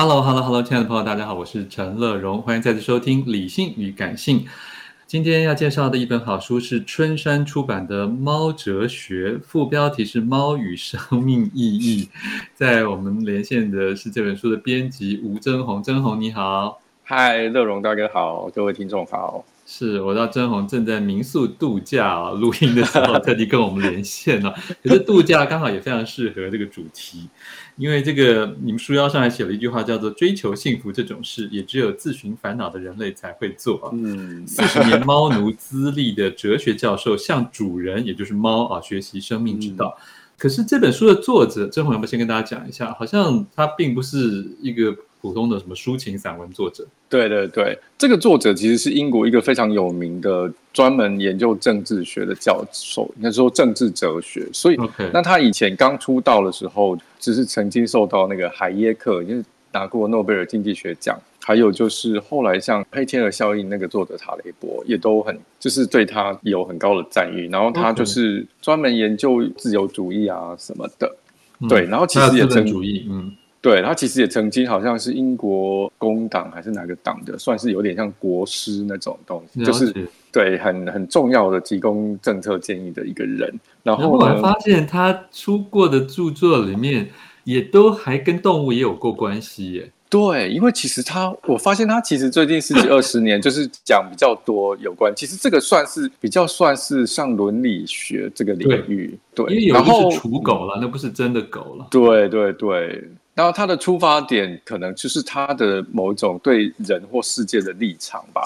Hello，Hello，Hello，亲爱的朋友，大家好，我是陈乐荣，欢迎再次收听《理性与感性》。今天要介绍的一本好书是春山出版的《猫哲学》，副标题是《猫与生命意义》。在我们连线的是这本书的编辑吴真红，真红你好，嗨，乐荣大哥好，各位听众好。是我知道征弘正在民宿度假啊，录音的时候特地跟我们连线了。可是度假刚好也非常适合这个主题，因为这个你们书腰上还写了一句话，叫做“追求幸福这种事，也只有自寻烦恼的人类才会做”。嗯，四十年猫奴资历的哲学教授向主人，也就是猫啊，学习生命之道。嗯、可是这本书的作者甄红，要不要先跟大家讲一下？好像他并不是一个。普通的什么抒情散文作者？对对对，这个作者其实是英国一个非常有名的专门研究政治学的教授，应该说政治哲学。所以，Okay. 那他以前刚出道的时候，只是曾经受到那个海耶克，就是拿过诺贝尔经济学奖，还有就是后来像黑天鹅效应那个作者塔雷伯，也都很就是对他有很高的赞誉。然后他就是专门研究自由主义啊什么的。Okay. 对，然后其实也曾主义，嗯。对，他其实也曾经好像是英国工党还是哪个党的，算是有点像国师那种东西，就是对很很重要的提供政策建议的一个人。然后，然后我还发现他出过的著作里面，也都还跟动物也有过关系耶。对，因为其实他，我发现他其实最近十几二十年就是讲比较多有关，其实这个算是比较算是像伦理学这个领域。对，对，因为有的是刍狗了，那不是真的狗了。对对对。然后他的出发点可能就是他的某一种对人或世界的立场吧，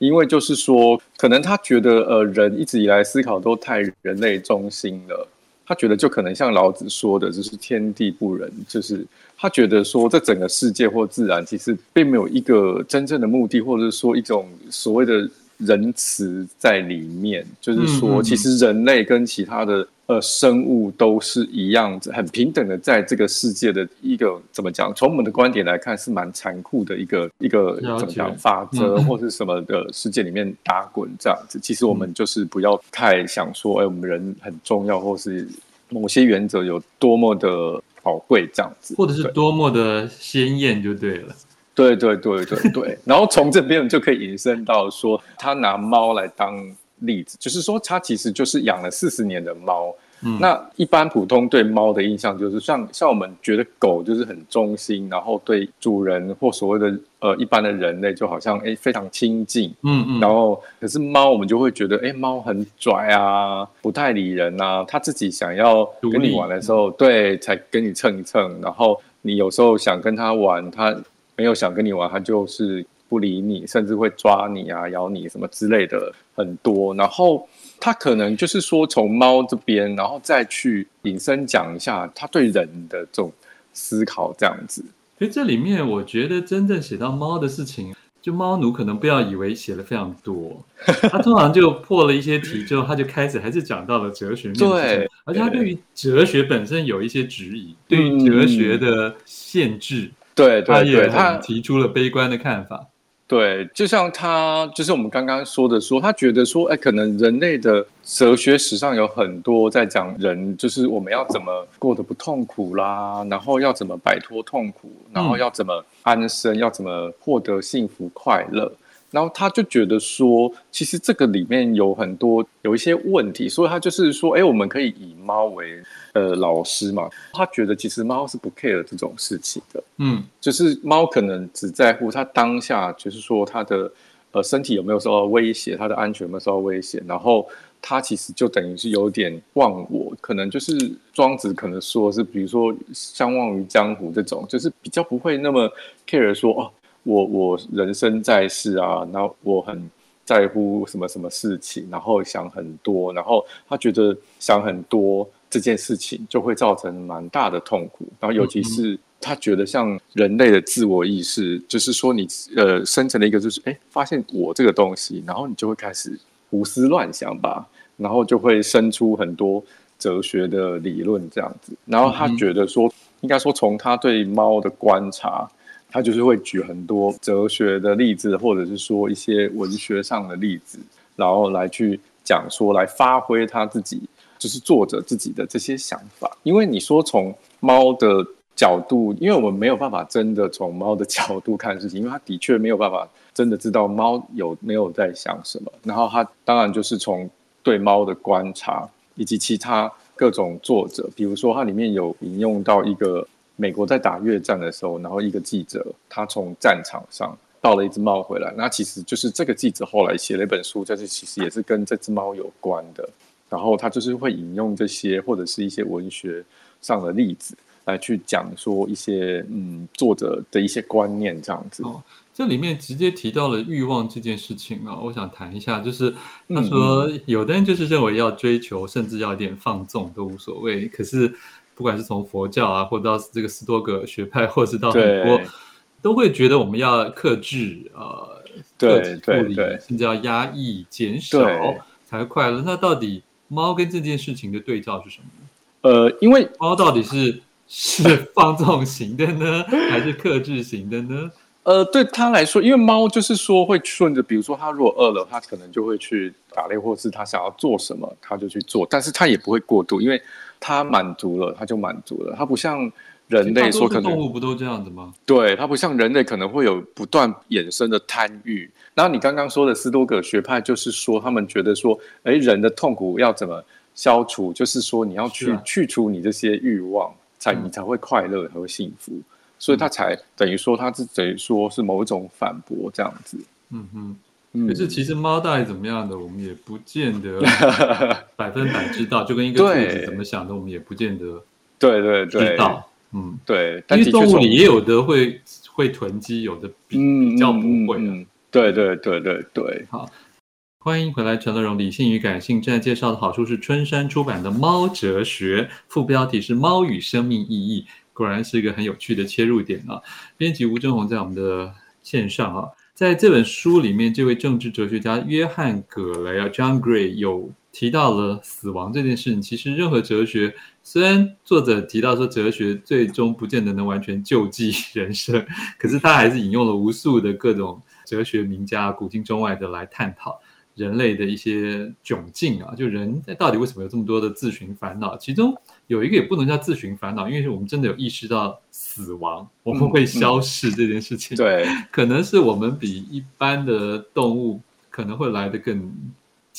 因为就是说，可能他觉得呃，人一直以来思考都太人类中心了。他觉得就可能像老子说的，就是天地不仁，就是他觉得说，这整个世界或自然其实并没有一个真正的目的，或者是说一种所谓的仁慈在里面，就是说，其实人类跟其他的。呃，生物都是一样子，很平等的，在这个世界的一个怎么讲？从我们的观点来看，是蛮残酷的一个一个怎么讲法则，或是什么的世界里面打滚这样子。其实我们就是不要太想说，哎，我们人很重要，或是某些原则有多么的宝贵这样子，或者是多么的鲜艳就对了。对对对对对。然后从这边就可以引申到说，他拿猫来当例子，就是说他其实就是养了四十年的猫。嗯，那一般普通对猫的印象就是像像我们觉得狗就是很忠心，然后对主人或所谓的呃一般的人类就好像哎非常亲近，嗯嗯，然后可是猫我们就会觉得哎猫很拽啊，不太理人啊，它自己想要跟你玩的时候，对，才跟你蹭一蹭，然后你有时候想跟它玩，它没有想跟你玩，它就是不理你，甚至会抓你啊、咬你什么之类的很多，然后。他可能就是说，从猫这边，然后再去引申讲一下他对人的这种思考，这样子。所以这里面，我觉得真正写到猫的事情，就猫奴可能不要以为写了非常多，他通常就破了一些题之后，他就开始还是讲到了哲学面。对，而且他对于哲学本身有一些质疑，对于哲学的限制，对对对，他也他提出了悲观的看法。对，就像他，就是我们刚刚说的说，说他觉得说，哎，可能人类的哲学史上有很多在讲人，就是我们要怎么过得不痛苦啦，然后要怎么摆脱痛苦，然后要怎么安生，嗯、要怎么获得幸福快乐。然后他就觉得说，其实这个里面有很多有一些问题，所以他就是说，哎，我们可以以猫为呃老师嘛。他觉得其实猫是不 care 这种事情的，嗯，就是猫可能只在乎它当下，就是说它的呃身体有没有受到威胁，它的安全有没有受到威胁。然后它其实就等于是有点忘我，可能就是庄子可能说是，比如说相忘于江湖这种，就是比较不会那么 care 说哦。我我人生在世啊，然后我很在乎什么什么事情，然后想很多，然后他觉得想很多这件事情就会造成蛮大的痛苦，然后尤其是他觉得像人类的自我意识，就是说你呃生成了一个就是哎发现我这个东西，然后你就会开始胡思乱想吧，然后就会生出很多哲学的理论这样子，然后他觉得说应该说从他对猫的观察。他就是会举很多哲学的例子，或者是说一些文学上的例子，然后来去讲说，来发挥他自己，就是作者自己的这些想法。因为你说从猫的角度，因为我们没有办法真的从猫的角度看事情，因为他的确没有办法真的知道猫有没有在想什么。然后他当然就是从对猫的观察，以及其他各种作者，比如说它里面有引用到一个。美国在打越战的时候，然后一个记者他从战场上抱了一只猫回来，那其实就是这个记者后来写了一本书，这是其实也是跟这只猫有关的。然后他就是会引用这些或者是一些文学上的例子来去讲说一些嗯作者的一些观念这样子。哦，这里面直接提到了欲望这件事情啊，我想谈一下，就是他说有的人就是认为要追求，甚至要一点放纵都无所谓，可是。不管是从佛教啊，或者到这个斯多葛学派，或是到很多，都会觉得我们要克制，呃，对对对，甚至要压抑、减少才快乐。那到底猫跟这件事情的对照是什么呢？呃，因为猫到底是是放纵型的呢，还是克制型的呢？呃，对他来说，因为猫就是说会顺着，比如说它如果饿了，它可能就会去打猎，或是它想要做什么，它就去做，但是它也不会过度，因为。它满足了，它就满足了。它不像人类说，可能动物不都这样子吗？对，它不像人类，可能会有不断衍生的贪欲。然后你刚刚说的斯多葛学派，就是说他们觉得说，哎，人的痛苦要怎么消除？就是说你要去、啊、去除你这些欲望，才你才会快乐，才会幸福。嗯、所以他才等于说，他是等于说是某一种反驳这样子。嗯哼。可是其实猫到底怎么样的，我们也不见得 百分百知道。就跟一个兔子怎么想的，我们也不见得对对对知道。嗯，对。因为动物里也有的会会囤积，有的比较不会。对对对对对。好，欢迎回来，陈乐荣。理性与感性正在介绍的好书是春山出版的《猫哲学》，副标题是《猫与生命意义》，果然是一个很有趣的切入点啊。编辑吴峥宏在我们的线上啊。在这本书里面，这位政治哲学家约翰·葛雷啊 （John Gray） 有提到了死亡这件事情。其实，任何哲学，虽然作者提到说哲学最终不见得能完全救济 人生，可是他还是引用了无数的各种哲学名家，古今中外的来探讨人类的一些窘境啊，就人到底为什么有这么多的自寻烦恼？其中有一个也不能叫自寻烦恼，因为是我们真的有意识到。死亡，我们会消逝这件事情，嗯嗯、对，可能是我们比一般的动物可能会来得更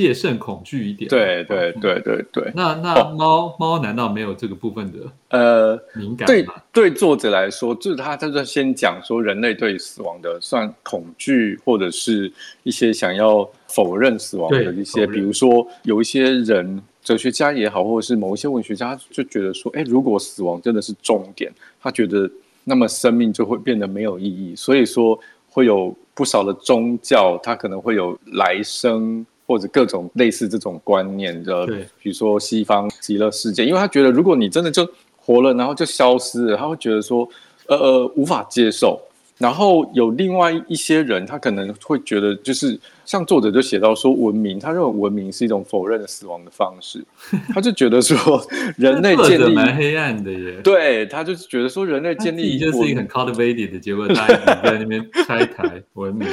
戒慎恐惧一点。对对对对对。那那猫、哦、猫难道没有这个部分的呃敏感吗？对对，作者来说，就是他他在先讲说人类对死亡的算恐惧，或者是一些想要否认死亡的一些，比如说有一些人。哲学家也好，或者是某一些文学家，就觉得说，哎，如果死亡真的是终点，他觉得那么生命就会变得没有意义。所以说，会有不少的宗教，他可能会有来生或者各种类似这种观念的，对，比如说西方极乐世界，因为他觉得，如果你真的就活了，然后就消失了，他会觉得说，呃呃，无法接受。然后有另外一些人，他可能会觉得，就是像作者就写到说，文明，他认为文明是一种否认死亡的方式，他就觉得说，人类建立蛮黑暗的耶。对，他就是觉得说，人类建立就是一个很 cultivated 的结果，大家在那边拆台文明。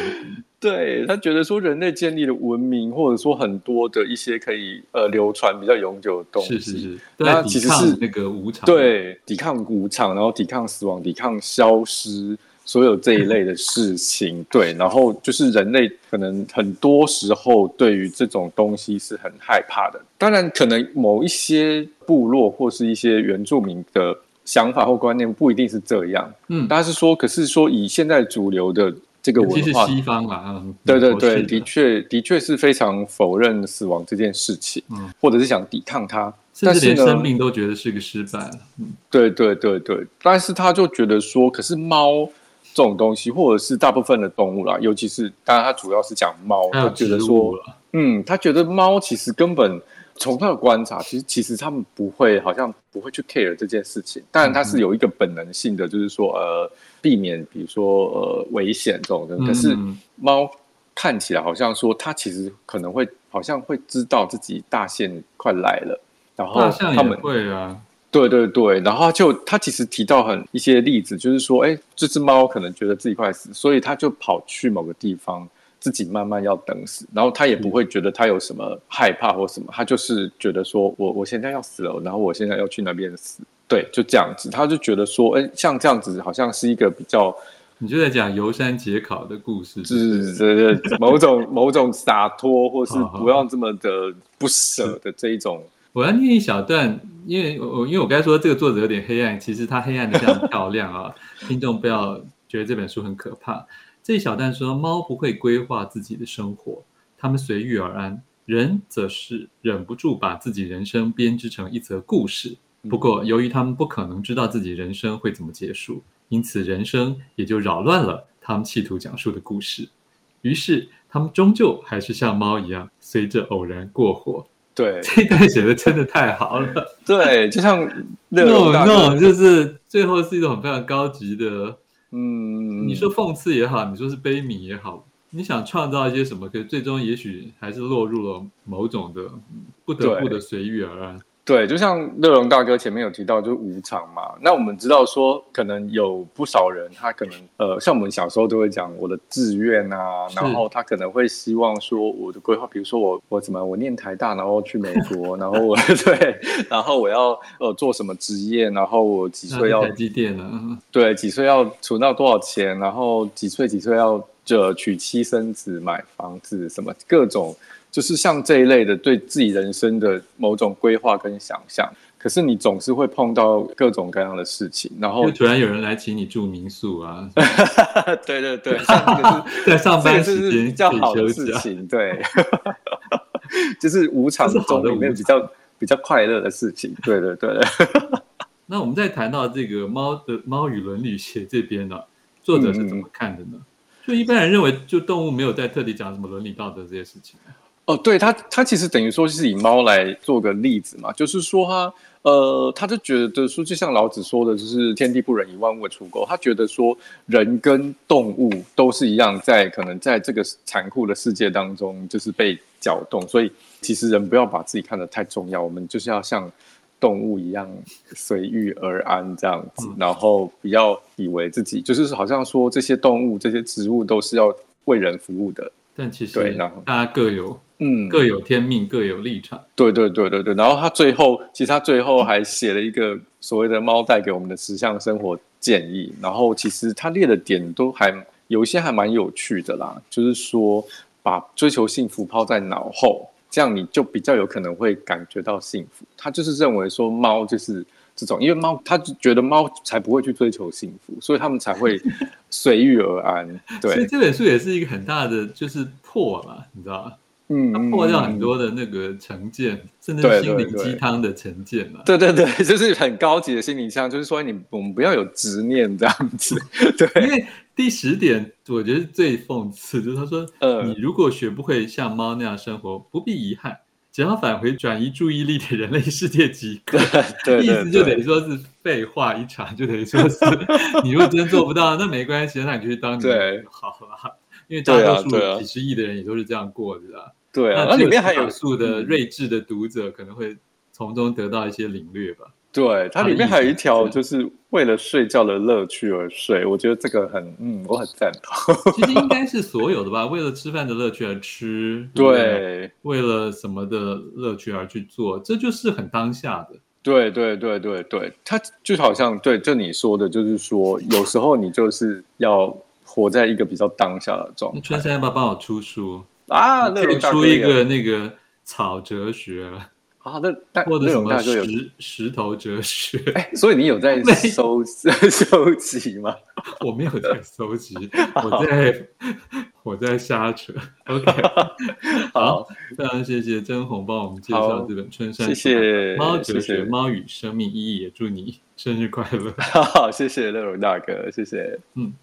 对，他觉得说，人类建立的文明，或者说很多的一些可以呃流传比较永久的东西，是是是，那其实是那个无常，对，抵抗无常，然后抵抗死亡，抵抗消失。所有这一类的事情，对，然后就是人类可能很多时候对于这种东西是很害怕的。当然，可能某一些部落或是一些原住民的想法或观念不一定是这样。嗯，但是说，可是说以现在主流的这个文化，西方嘛，嗯，对对对，的确的确是非常否认死亡这件事情，嗯，或者是想抵抗它，甚至连生命都觉得是个失败。嗯，对对对对，但是他就觉得说，可是猫。这种东西，或者是大部分的动物啦，尤其是当然，他主要是讲猫，他觉得说，嗯，他觉得猫其实根本从他的观察，其实其实他们不会，好像不会去 care 这件事情。当然，他是有一个本能性的，就是说，呃，避免比如说呃危险这种的。可是猫看起来好像说，它其实可能会好像会知道自己大限快来了，然后他们会啊。对对对，然后就他其实提到很一些例子，就是说，哎，这只猫可能觉得自己快死，所以它就跑去某个地方，自己慢慢要等死，然后他也不会觉得他有什么害怕或什么，他就是觉得说我我现在要死了，然后我现在要去那边死，对，就这样子，他就觉得说，哎，像这样子好像是一个比较，你就在讲游山解考的故事，是是是，某种某种洒脱，或是不要这么的不舍的这一种。我要念一小段，因为我因为我刚才说这个作者有点黑暗，其实他黑暗的非常漂亮啊！听众不要觉得这本书很可怕。这一小段说，猫不会规划自己的生活，它们随遇而安；人则是忍不住把自己人生编织成一则故事。不过，由于他们不可能知道自己人生会怎么结束，因此人生也就扰乱了他们企图讲述的故事。于是，他们终究还是像猫一样，随着偶然过活。对，这段写的真的太好了。对，就像 no no，，就是最后是一种非常高级的，嗯，你说讽刺也好，你说是悲悯也好，你想创造一些什么，可是最终也许还是落入了某种的不得不的随遇而安。对，就像乐荣大哥前面有提到，就是无常嘛。那我们知道说，可能有不少人，他可能呃，像我们小时候都会讲我的志愿啊，然后他可能会希望说我的规划，比如说我我怎么我念台大，然后去美国，然后我 对，然后我要呃做什么职业，然后我几岁要台积电呢？对，几岁要存到多少钱，然后几岁几岁要就娶妻生子、买房子，什么各种。就是像这一类的对自己人生的某种规划跟想象，可是你总是会碰到各种各样的事情，然后突然有人来请你住民宿啊，对对对，像 这个是在上班时间比较好的事情，对，就是无常中里面比较比较快乐的事情，对对对。那我们再谈到这个猫的猫与伦理学这边呢、啊，作者是怎么看的呢？嗯、就一般人认为，就动物没有在特地讲什么伦理道德这些事情。哦，对他，他其实等于说是以猫来做个例子嘛，就是说他，呃，他就觉得说，就像老子说的，就是天地不仁，以万物为刍狗。他觉得说，人跟动物都是一样，在可能在这个残酷的世界当中，就是被搅动。所以，其实人不要把自己看得太重要，我们就是要像动物一样随遇而安这样子，然后不要以为自己就是好像说这些动物、这些植物都是要为人服务的。但其实，对，大家各有。嗯，各有天命，各有立场。对对对对对。然后他最后，其实他最后还写了一个所谓的“猫带给我们的十项生活建议”。然后其实他列的点都还有一些还蛮有趣的啦。就是说，把追求幸福抛在脑后，这样你就比较有可能会感觉到幸福。他就是认为说，猫就是这种，因为猫他就觉得猫才不会去追求幸福，所以他们才会随遇而安。对，所以这本书也是一个很大的就是破嘛，你知道吗？嗯，他破掉很多的那个成见，嗯、甚至心灵鸡汤的成见嘛。对对对，就是很高级的心灵鸡汤，就是说你我们不要有执念这样子。对，因为第十点我觉得最讽刺，就是他说，呃，你如果学不会像猫那样生活，不必遗憾，只要返回转移注意力的人类世界即可。对，意思就等于说是废话一场，就等于说是 你如果真做不到，那没关系，那你就去当对好了。因为大多数几十亿的人也都是这样过的啊。对啊，那里面还有数的睿智的读者可能会从中得到一些领略吧。对，它里面还有一条，就是为了睡觉的乐趣而睡。我觉得这个很，嗯，我很赞同。其实应该 是所有的吧，为了吃饭的乐趣而吃，对，对，为了什么的乐趣而去做，这就是很当下的。对，对，对，对，对，它就好像对，就你说的，就是说，有时候你就是要活在一个比较当下的状态。春山要不要帮我出书啊？那以出一个那个草哲学。啊，那但或者什么石石头哲学？哎，所以你有在 收 收集吗？我没有在收集，我在我在瞎扯。OK，好，非常谢谢真红帮我们介绍这本《春山》，谢谢猫哲学，猫与生命意义，也祝你生日快乐。好，谢谢乐荣大哥，谢谢，嗯。